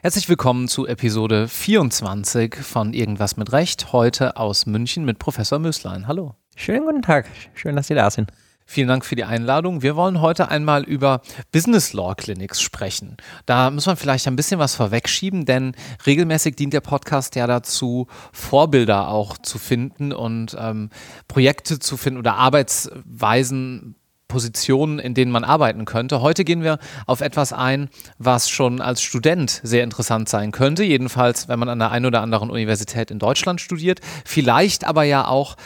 Herzlich willkommen zu Episode 24 von Irgendwas mit Recht, heute aus München mit Professor Möslein. Hallo. Schönen guten Tag, schön, dass Sie da sind. Vielen Dank für die Einladung. Wir wollen heute einmal über Business Law Clinics sprechen. Da muss man vielleicht ein bisschen was vorwegschieben, denn regelmäßig dient der Podcast ja dazu, Vorbilder auch zu finden und ähm, Projekte zu finden oder Arbeitsweisen Positionen, in denen man arbeiten könnte. Heute gehen wir auf etwas ein, was schon als Student sehr interessant sein könnte. Jedenfalls, wenn man an der einen oder anderen Universität in Deutschland studiert. Vielleicht aber ja auch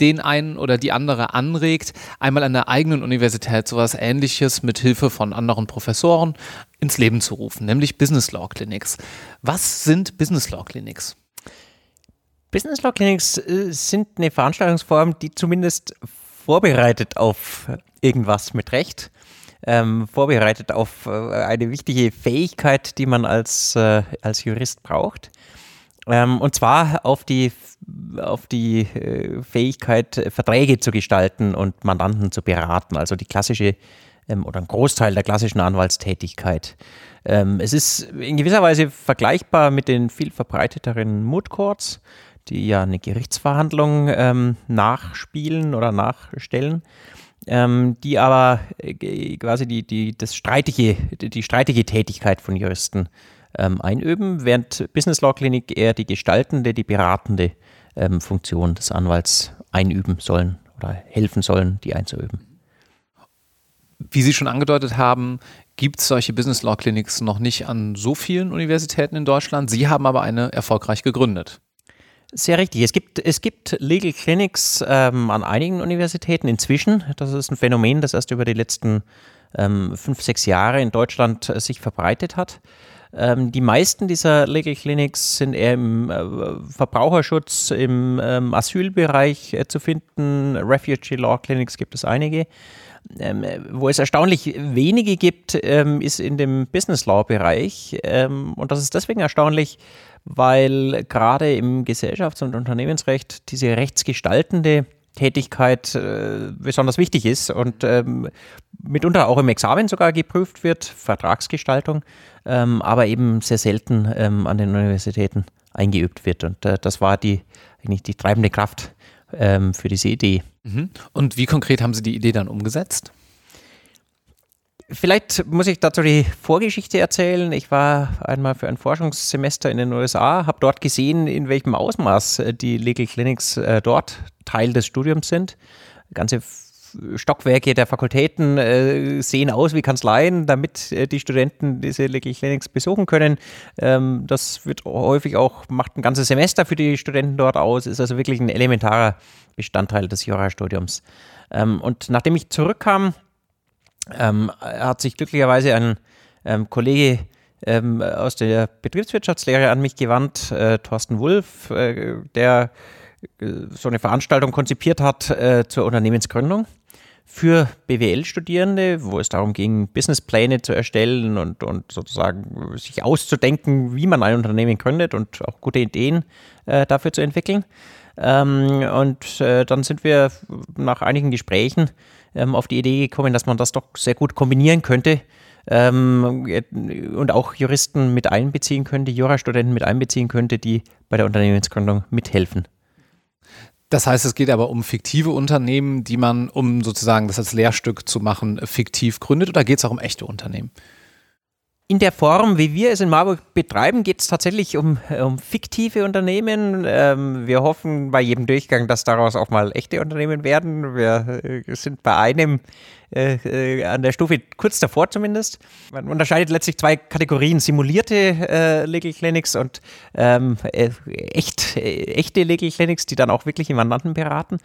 den einen oder die andere anregt, einmal an der eigenen Universität sowas ähnliches mit Hilfe von anderen Professoren ins Leben zu rufen, nämlich Business Law Clinics. Was sind Business Law Clinics? Business Law Clinics äh, sind eine Veranstaltungsform, die zumindest vorbereitet auf irgendwas mit Recht, ähm, vorbereitet auf äh, eine wichtige Fähigkeit, die man als, äh, als Jurist braucht. Ähm, und zwar auf die, auf die äh, Fähigkeit, Verträge zu gestalten und Mandanten zu beraten, also die klassische ähm, oder ein Großteil der klassischen Anwaltstätigkeit. Ähm, es ist in gewisser Weise vergleichbar mit den viel verbreiteteren Moot Courts, die ja eine Gerichtsverhandlung ähm, nachspielen oder nachstellen. Ähm, die aber äh, quasi die, die, das streitige, die streitige Tätigkeit von Juristen ähm, einüben, während Business Law Clinic eher die gestaltende, die beratende ähm, Funktion des Anwalts einüben sollen oder helfen sollen, die einzuüben. Wie Sie schon angedeutet haben, gibt es solche Business Law Clinics noch nicht an so vielen Universitäten in Deutschland. Sie haben aber eine erfolgreich gegründet. Sehr richtig. Es gibt, es gibt Legal Clinics ähm, an einigen Universitäten inzwischen. Das ist ein Phänomen, das erst über die letzten ähm, fünf, sechs Jahre in Deutschland äh, sich verbreitet hat. Ähm, die meisten dieser Legal Clinics sind eher im äh, Verbraucherschutz, im ähm, Asylbereich äh, zu finden. Refugee Law Clinics gibt es einige. Ähm, wo es erstaunlich wenige gibt, ähm, ist in dem Business Law Bereich. Ähm, und das ist deswegen erstaunlich, weil gerade im Gesellschafts- und Unternehmensrecht diese rechtsgestaltende Tätigkeit äh, besonders wichtig ist und ähm, mitunter auch im Examen sogar geprüft wird, Vertragsgestaltung, ähm, aber eben sehr selten ähm, an den Universitäten eingeübt wird. Und äh, das war die, eigentlich die treibende Kraft ähm, für diese Idee. Mhm. Und wie konkret haben Sie die Idee dann umgesetzt? Vielleicht muss ich dazu die Vorgeschichte erzählen. Ich war einmal für ein Forschungssemester in den USA, habe dort gesehen, in welchem Ausmaß äh, die Legal Clinics äh, dort Teil des Studiums sind. Ganze Stockwerke der Fakultäten äh, sehen aus wie Kanzleien, damit die Studenten diese Legal Clinics besuchen können. Ähm, das wird häufig auch, macht ein ganzes Semester für die Studenten dort aus, ist also wirklich ein elementarer Bestandteil des Jurastudiums. Ähm, und nachdem ich zurückkam, ähm, hat sich glücklicherweise ein ähm, Kollege ähm, aus der Betriebswirtschaftslehre an mich gewandt, äh, Thorsten Wulff, äh, der äh, so eine Veranstaltung konzipiert hat äh, zur Unternehmensgründung für BWL-Studierende, wo es darum ging, Businesspläne zu erstellen und, und sozusagen sich auszudenken, wie man ein Unternehmen gründet und auch gute Ideen äh, dafür zu entwickeln. Ähm, und äh, dann sind wir nach einigen Gesprächen ähm, auf die Idee gekommen, dass man das doch sehr gut kombinieren könnte ähm, und auch Juristen mit einbeziehen könnte, Jurastudenten mit einbeziehen könnte, die bei der Unternehmensgründung mithelfen. Das heißt, es geht aber um fiktive Unternehmen, die man, um sozusagen das als Lehrstück zu machen, fiktiv gründet oder geht es auch um echte Unternehmen? In der Form, wie wir es in Marburg betreiben, geht es tatsächlich um, um, fiktive Unternehmen. Ähm, wir hoffen bei jedem Durchgang, dass daraus auch mal echte Unternehmen werden. Wir äh, sind bei einem äh, äh, an der Stufe kurz davor zumindest. Man unterscheidet letztlich zwei Kategorien, simulierte äh, Legal Clinics und ähm, äh, echt, äh, echte Legal Clinics, die dann auch wirklich den Mandanten beraten.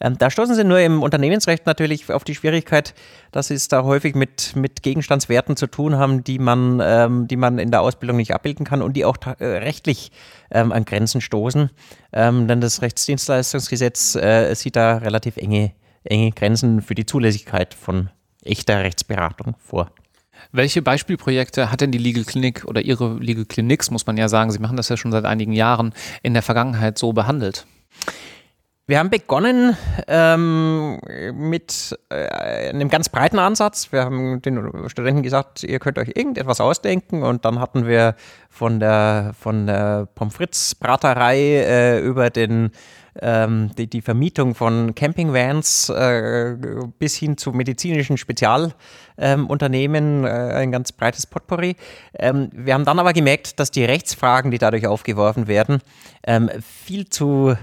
Ähm, da stoßen sie nur im Unternehmensrecht natürlich auf die Schwierigkeit, dass sie es da häufig mit, mit Gegenstandswerten zu tun haben, die man, ähm, die man in der Ausbildung nicht abbilden kann und die auch äh, rechtlich ähm, an Grenzen stoßen. Ähm, denn das Rechtsdienstleistungsgesetz sieht da relativ enge enge Grenzen für die Zulässigkeit von echter Rechtsberatung vor. Welche Beispielprojekte hat denn die Legal Clinic oder Ihre Legal Clinics, muss man ja sagen, Sie machen das ja schon seit einigen Jahren, in der Vergangenheit so behandelt? Wir haben begonnen ähm, mit äh, einem ganz breiten Ansatz. Wir haben den Studenten gesagt, ihr könnt euch irgendetwas ausdenken und dann hatten wir von der, von der Pommes Braterei äh, über den ähm, die, die, Vermietung von Campingvans äh, bis hin zu medizinischen Spezialunternehmen, ähm, äh, ein ganz breites Potpourri. Ähm, wir haben dann aber gemerkt, dass die Rechtsfragen, die dadurch aufgeworfen werden, ähm, viel zu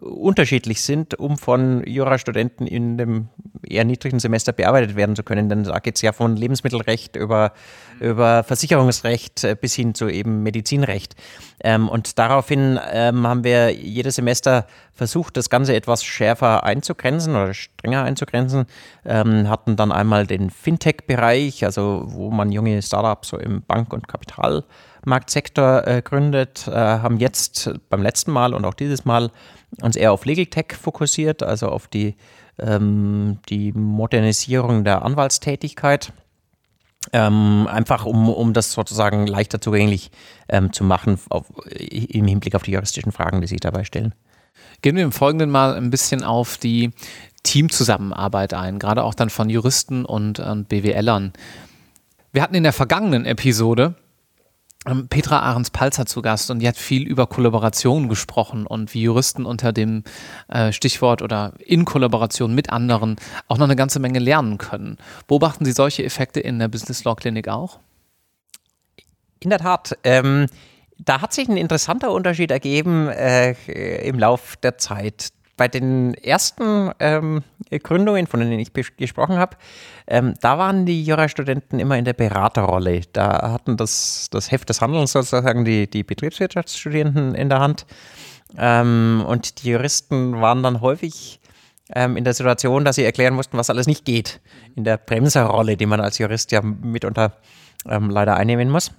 unterschiedlich sind, um von Jurastudenten in dem eher niedrigen Semester bearbeitet werden zu können. Denn da geht es ja von Lebensmittelrecht über, über Versicherungsrecht äh, bis hin zu eben Medizinrecht. Ähm, und daraufhin ähm, haben wir jedes Semester versucht, das Ganze etwas schärfer einzugrenzen oder strenger einzugrenzen. Ähm, hatten dann einmal den Fintech-Bereich, also wo man junge Startups so im Bank- und Kapitalmarktsektor äh, gründet, äh, haben jetzt beim letzten Mal und auch dieses Mal uns eher auf Legal Tech fokussiert, also auf die, ähm, die Modernisierung der Anwaltstätigkeit. Ähm, einfach um, um das sozusagen leichter zugänglich ähm, zu machen auf, im Hinblick auf die juristischen Fragen, die sich dabei stellen. Gehen wir im Folgenden mal ein bisschen auf die Teamzusammenarbeit ein, gerade auch dann von Juristen und, und BWLern. Wir hatten in der vergangenen Episode Petra Ahrens-Palzer zu Gast und die hat viel über Kollaboration gesprochen und wie Juristen unter dem äh, Stichwort oder in Kollaboration mit anderen auch noch eine ganze Menge lernen können. Beobachten Sie solche Effekte in der Business Law Clinic auch? In der Tat. Ähm, da hat sich ein interessanter Unterschied ergeben äh, im Lauf der Zeit bei den ersten ähm, Gründungen, von denen ich gesprochen habe, ähm, da waren die Jurastudenten immer in der Beraterrolle. Da hatten das, das Heft des Handelns sozusagen die, die Betriebswirtschaftsstudierenden in der Hand. Ähm, und die Juristen waren dann häufig ähm, in der Situation, dass sie erklären mussten, was alles nicht geht. In der Bremserrolle, die man als Jurist ja mitunter ähm, leider einnehmen muss.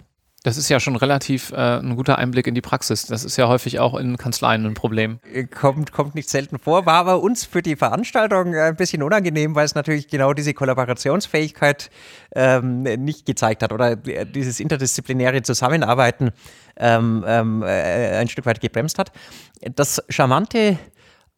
Das ist ja schon relativ äh, ein guter Einblick in die Praxis. Das ist ja häufig auch in Kanzleien ein Problem. Äh, kommt, kommt nicht selten vor, war aber uns für die Veranstaltung äh, ein bisschen unangenehm, weil es natürlich genau diese Kollaborationsfähigkeit ähm, nicht gezeigt hat oder äh, dieses interdisziplinäre Zusammenarbeiten ähm, ähm, äh, ein Stück weit gebremst hat. Das Charmante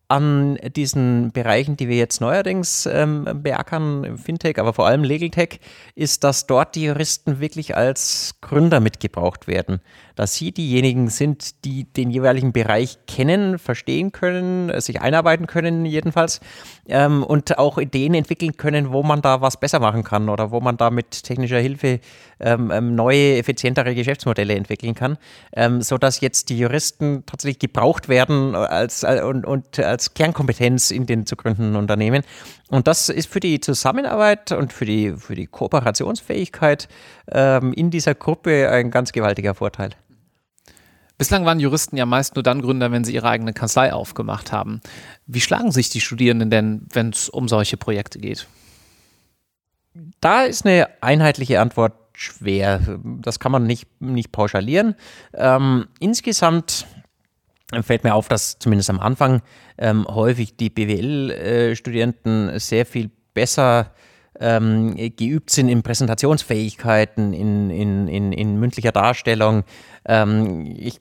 an diesen Bereichen, die wir jetzt neuerdings ähm, beackern, Fintech, aber vor allem Legal Tech, ist, dass dort die Juristen wirklich als Gründer mitgebraucht werden dass sie diejenigen sind, die den jeweiligen Bereich kennen, verstehen können, sich einarbeiten können jedenfalls ähm, und auch Ideen entwickeln können, wo man da was besser machen kann oder wo man da mit technischer Hilfe ähm, ähm neue, effizientere Geschäftsmodelle entwickeln kann, ähm, sodass jetzt die Juristen tatsächlich gebraucht werden als, äh, und, und als Kernkompetenz in den zu gründenden Unternehmen. Und das ist für die Zusammenarbeit und für die, für die Kooperationsfähigkeit ähm, in dieser Gruppe ein ganz gewaltiger Vorteil. Bislang waren Juristen ja meist nur dann Gründer, wenn sie ihre eigene Kanzlei aufgemacht haben. Wie schlagen sich die Studierenden denn, wenn es um solche Projekte geht? Da ist eine einheitliche Antwort schwer. Das kann man nicht, nicht pauschalieren. Ähm, insgesamt fällt mir auf, dass zumindest am Anfang ähm, häufig die BWL-Studenten sehr viel besser ähm, geübt sind in Präsentationsfähigkeiten, in, in, in, in mündlicher Darstellung, ähm, ich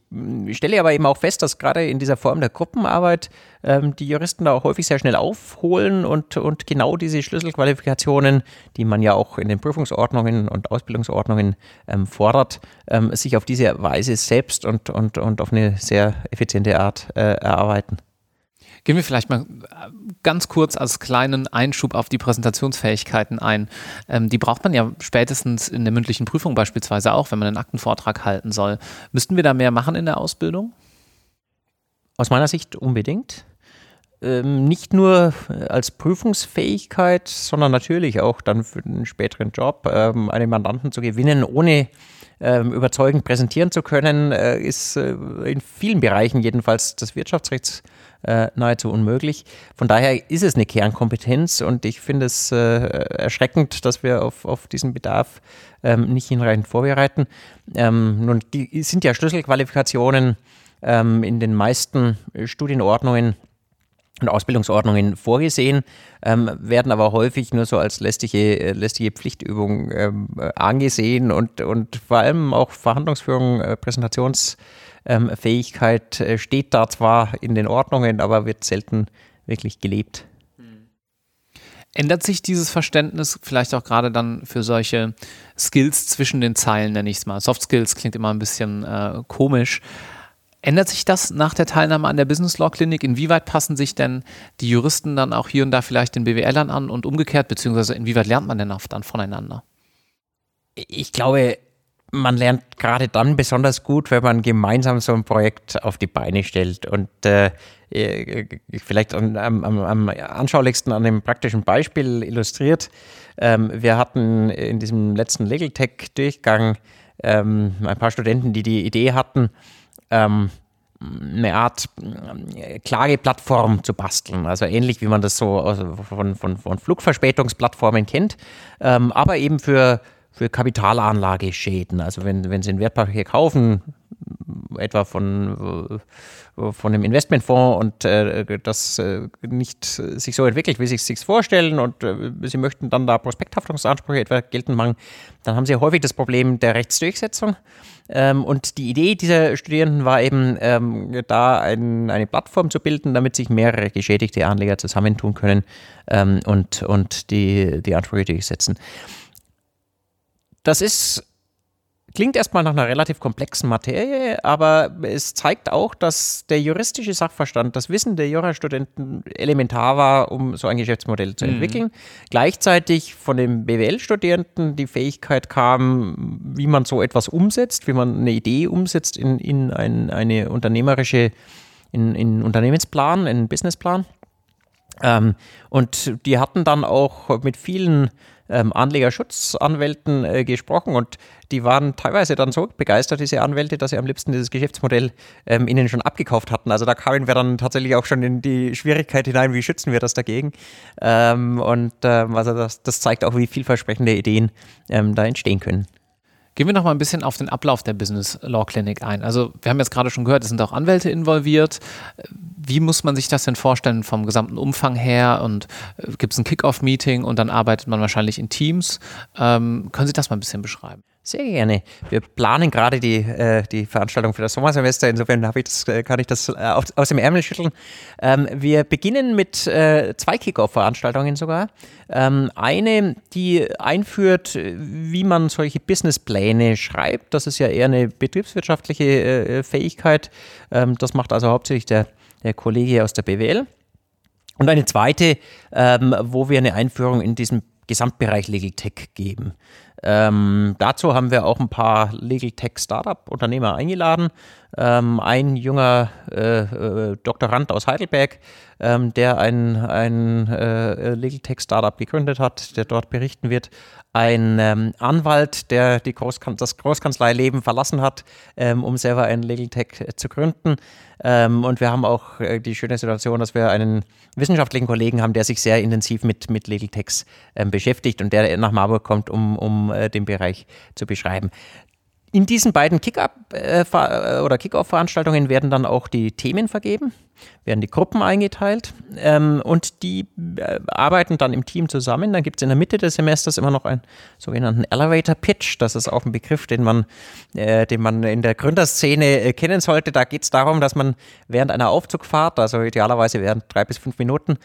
stelle aber eben auch fest, dass gerade in dieser Form der Gruppenarbeit ähm, die Juristen da auch häufig sehr schnell aufholen und, und genau diese Schlüsselqualifikationen, die man ja auch in den Prüfungsordnungen und Ausbildungsordnungen ähm, fordert, ähm, sich auf diese Weise selbst und, und, und auf eine sehr effiziente Art äh, erarbeiten. Gehen wir vielleicht mal äh, ganz kurz als kleinen Einschub auf die Präsentationsfähigkeiten ein. Ähm, die braucht man ja spätestens in der mündlichen Prüfung beispielsweise auch, wenn man einen Aktenvortrag halten soll. Müssten wir da mehr machen in der Ausbildung? Aus meiner Sicht unbedingt. Ähm, nicht nur als Prüfungsfähigkeit, sondern natürlich auch dann für den späteren Job, ähm, einen Mandanten zu gewinnen, ohne ähm, überzeugend präsentieren zu können, äh, ist äh, in vielen Bereichen jedenfalls des Wirtschaftsrechts äh, nahezu unmöglich. Von daher ist es eine Kernkompetenz und ich finde es äh, erschreckend, dass wir auf, auf diesen Bedarf ähm, nicht hinreichend vorbereiten. Ähm, nun, die sind ja Schlüsselqualifikationen ähm, in den meisten Studienordnungen und Ausbildungsordnungen vorgesehen, ähm, werden aber häufig nur so als lästige, äh, lästige Pflichtübung ähm, angesehen und, und vor allem auch Verhandlungsführung, äh, Präsentationsfähigkeit äh, steht da zwar in den Ordnungen, aber wird selten wirklich gelebt. Ändert sich dieses Verständnis vielleicht auch gerade dann für solche Skills zwischen den Zeilen, nenne ich es mal? Soft Skills klingt immer ein bisschen äh, komisch. Ändert sich das nach der Teilnahme an der Business Law Klinik? Inwieweit passen sich denn die Juristen dann auch hier und da vielleicht den BWLern an und umgekehrt, beziehungsweise inwieweit lernt man denn auch dann voneinander? Ich glaube, man lernt gerade dann besonders gut, wenn man gemeinsam so ein Projekt auf die Beine stellt. Und äh, äh vielleicht am, am, am, anschaulichsten an dem praktischen Beispiel illustriert. Ähm, wir hatten in diesem letzten Legal Tech Durchgang ähm, ein paar Studenten, die die Idee hatten, ähm, eine Art äh, Klageplattform zu basteln. Also ähnlich wie man das so von, von, von Flugverspätungsplattformen kennt, ähm, aber eben für, für Kapitalanlageschäden. Also wenn, wenn Sie ein Wertpapier kaufen, etwa von, von einem Investmentfonds und äh, das äh, nicht sich so entwickelt, wie Sie es sich vorstellen und äh, Sie möchten dann da Prospekthaftungsansprüche etwa geltend machen, dann haben Sie häufig das Problem der Rechtsdurchsetzung. Ähm, und die Idee dieser Studierenden war eben, ähm, da ein, eine Plattform zu bilden, damit sich mehrere geschädigte Anleger zusammentun können ähm, und, und die, die Ansprüche durchsetzen. Das ist Klingt erstmal nach einer relativ komplexen Materie, aber es zeigt auch, dass der juristische Sachverstand, das Wissen der Jurastudenten elementar war, um so ein Geschäftsmodell zu mhm. entwickeln. Mhm. Gleichzeitig von den BWL-Studierenden die Fähigkeit kam, wie man so etwas umsetzt, wie man eine Idee umsetzt in, in ein, eine unternehmerische, in, in Unternehmensplan, in einen Businessplan. Ähm, und die hatten dann auch mit vielen ähm, Anlegerschutzanwälten äh, gesprochen und die waren teilweise dann so begeistert, diese Anwälte, dass sie am liebsten dieses Geschäftsmodell ähm, ihnen schon abgekauft hatten. Also da kamen wir dann tatsächlich auch schon in die Schwierigkeit hinein, wie schützen wir das dagegen. Ähm, und ähm, also das, das, zeigt auch, wie vielversprechende Ideen ähm, da entstehen können. Gehen wir noch mal ein bisschen auf den Ablauf der Business Law Clinic ein. Also wir haben jetzt gerade schon gehört, es sind auch Anwälte involviert. Wie muss man sich das denn vorstellen vom gesamten Umfang her? Und äh, gibt es ein Kick-Off-Meeting und dann arbeitet man wahrscheinlich in Teams? Ähm, können Sie das mal ein bisschen beschreiben? Sehr gerne. Wir planen gerade die, äh, die Veranstaltung für das Sommersemester. Insofern ich das, äh, kann ich das äh, aus, aus, dem Ärmel schütteln. Ähm, wir beginnen mit äh, zwei Kick-Off-Veranstaltungen sogar. Ähm, eine, die einführt, wie man solche Businesspläne schreibt. Das ist ja eher eine betriebswirtschaftliche äh, Fähigkeit. Ähm, das macht also hauptsächlich der, der Kollege aus der BWL. Und eine zweite, ähm, wo wir eine Einführung in diesem Gesamtbereich Legal Tech geben. Ähm, dazu haben wir auch ein paar Legal Tech Startup Unternehmer eingeladen. Ähm, ein junger äh, äh, Doktorand aus Heidelberg, ähm, der ein, ein äh, Legal Tech Startup gegründet hat, der dort berichten wird. Ein ähm, Anwalt, der die Großkan das Großkanzleileben verlassen hat, ähm, um selber ein Legal Tech zu gründen. Ähm, und wir haben auch äh, die schöne Situation, dass wir einen wissenschaftlichen Kollegen haben, der sich sehr intensiv mit, mit Legal Techs ähm, beschäftigt und der nach Marburg kommt, um, um äh, den Bereich zu beschreiben. In diesen beiden Kick-Up äh, äh, oder Kick-Off-Veranstaltungen werden dann auch die Themen vergeben, werden die Gruppen eingeteilt ähm, und die äh, arbeiten dann im Team zusammen. Dann gibt es in der Mitte des Semesters immer noch einen sogenannten Elevator Pitch. Das ist auch ein Begriff, den man, äh, den man in der Gründerszene äh, kennen sollte. Da geht es darum, dass man während einer Aufzugfahrt, also idealerweise während drei bis fünf Minuten,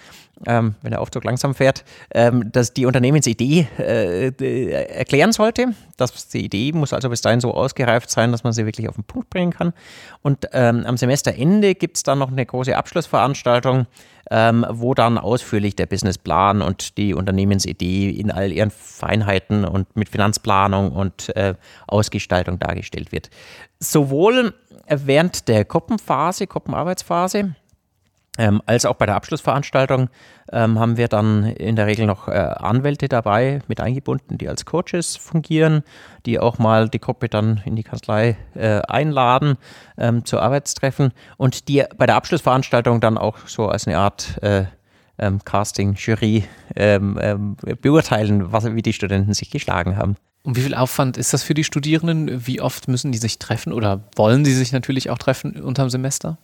ähm, wenn der Aufzug langsam fährt, ähm, dass die Unternehmensidee äh, erklären sollte. Das, die Idee muss also bis dahin so ausgereift sein, dass man sie wirklich auf den Punkt bringen kann. Und ähm, am Semesterende gibt es dann noch eine große Abschlussveranstaltung, ähm, wo dann ausführlich der Businessplan und die Unternehmensidee in all ihren Feinheiten und mit Finanzplanung und äh, Ausgestaltung dargestellt wird. Sowohl während der Gruppenphase, Gruppenarbeitsphase, ähm, als auch bei der Abschlussveranstaltung ähm, haben wir dann in der Regel noch äh, Anwälte dabei mit eingebunden, die als Coaches fungieren, die auch mal die Gruppe dann in die Kanzlei äh, einladen ähm, zu Arbeitstreffen und die bei der Abschlussveranstaltung dann auch so als eine Art äh, ähm, Casting-Jury ähm, ähm, beurteilen, was, wie die Studenten sich geschlagen haben. Und wie viel Aufwand ist das für die Studierenden? Wie oft müssen die sich treffen oder wollen sie sich natürlich auch treffen unterm Semester?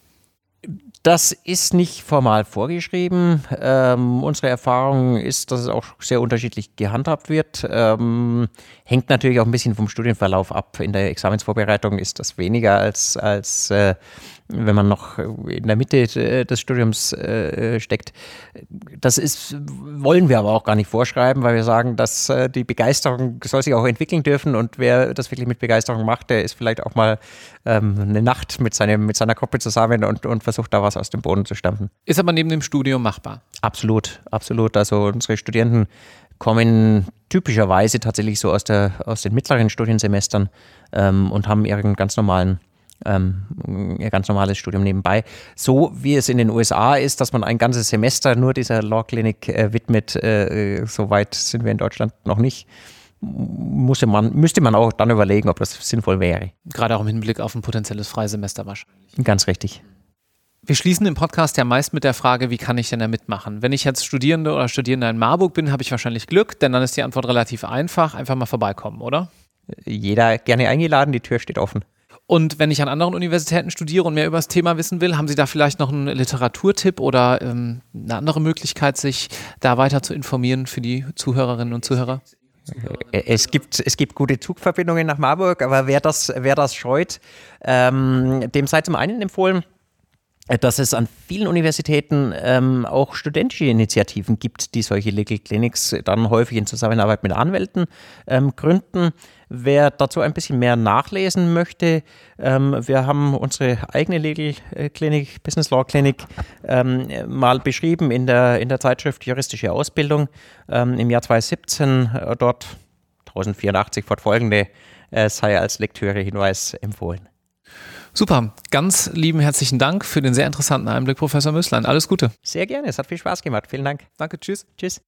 Das ist nicht formal vorgeschrieben. Ähm, unsere Erfahrung ist, dass es auch sehr unterschiedlich gehandhabt wird. Ähm, hängt natürlich auch ein bisschen vom Studienverlauf ab. In der Examensvorbereitung ist das weniger als, als äh, wenn man noch in der Mitte des Studiums äh, steckt. Das ist, wollen wir aber auch gar nicht vorschreiben, weil wir sagen, dass äh, die Begeisterung soll sich auch entwickeln dürfen und wer das wirklich mit Begeisterung macht, der ist vielleicht auch mal ähm, eine Nacht mit, seinem, mit seiner Gruppe zusammen und, und versucht da was aus dem Boden zu stampfen. Ist aber neben dem Studium machbar. Absolut, absolut. Also unsere Studierenden kommen typischerweise tatsächlich so aus, der, aus den mittleren Studiensemestern ähm, und haben ihren ganz normalen ähm, ihr ganz normales Studium nebenbei. So wie es in den USA ist, dass man ein ganzes Semester nur dieser Law Clinic äh, widmet, äh, so weit sind wir in Deutschland noch nicht. Musste man, müsste man auch dann überlegen, ob das sinnvoll wäre. Gerade auch im Hinblick auf ein potenzielles Freisemester wahrscheinlich. Ganz richtig. Wir schließen den Podcast ja meist mit der Frage, wie kann ich denn da mitmachen? Wenn ich jetzt Studierende oder Studierender in Marburg bin, habe ich wahrscheinlich Glück, denn dann ist die Antwort relativ einfach. Einfach mal vorbeikommen, oder? Jeder gerne eingeladen, die Tür steht offen. Und wenn ich an anderen Universitäten studiere und mehr über das Thema wissen will, haben Sie da vielleicht noch einen Literaturtipp oder ähm, eine andere Möglichkeit, sich da weiter zu informieren für die Zuhörerinnen und Zuhörer? Es gibt, es gibt gute Zugverbindungen nach Marburg, aber wer das, wer das scheut, ähm, dem sei zum einen empfohlen, dass es an vielen Universitäten ähm, auch studentische Initiativen gibt, die solche Legal Clinics dann häufig in Zusammenarbeit mit Anwälten ähm, gründen. Wer dazu ein bisschen mehr nachlesen möchte, ähm, wir haben unsere eigene Legal Clinic, Business Law Clinic, ähm, mal beschrieben in der, in der Zeitschrift Juristische Ausbildung ähm, im Jahr 2017. Äh, dort 1084 fortfolgende äh, sei als Lektüre-Hinweis empfohlen. Super, ganz lieben herzlichen Dank für den sehr interessanten Einblick, Professor Möslein. Alles Gute. Sehr gerne, es hat viel Spaß gemacht. Vielen Dank. Danke, tschüss. Tschüss.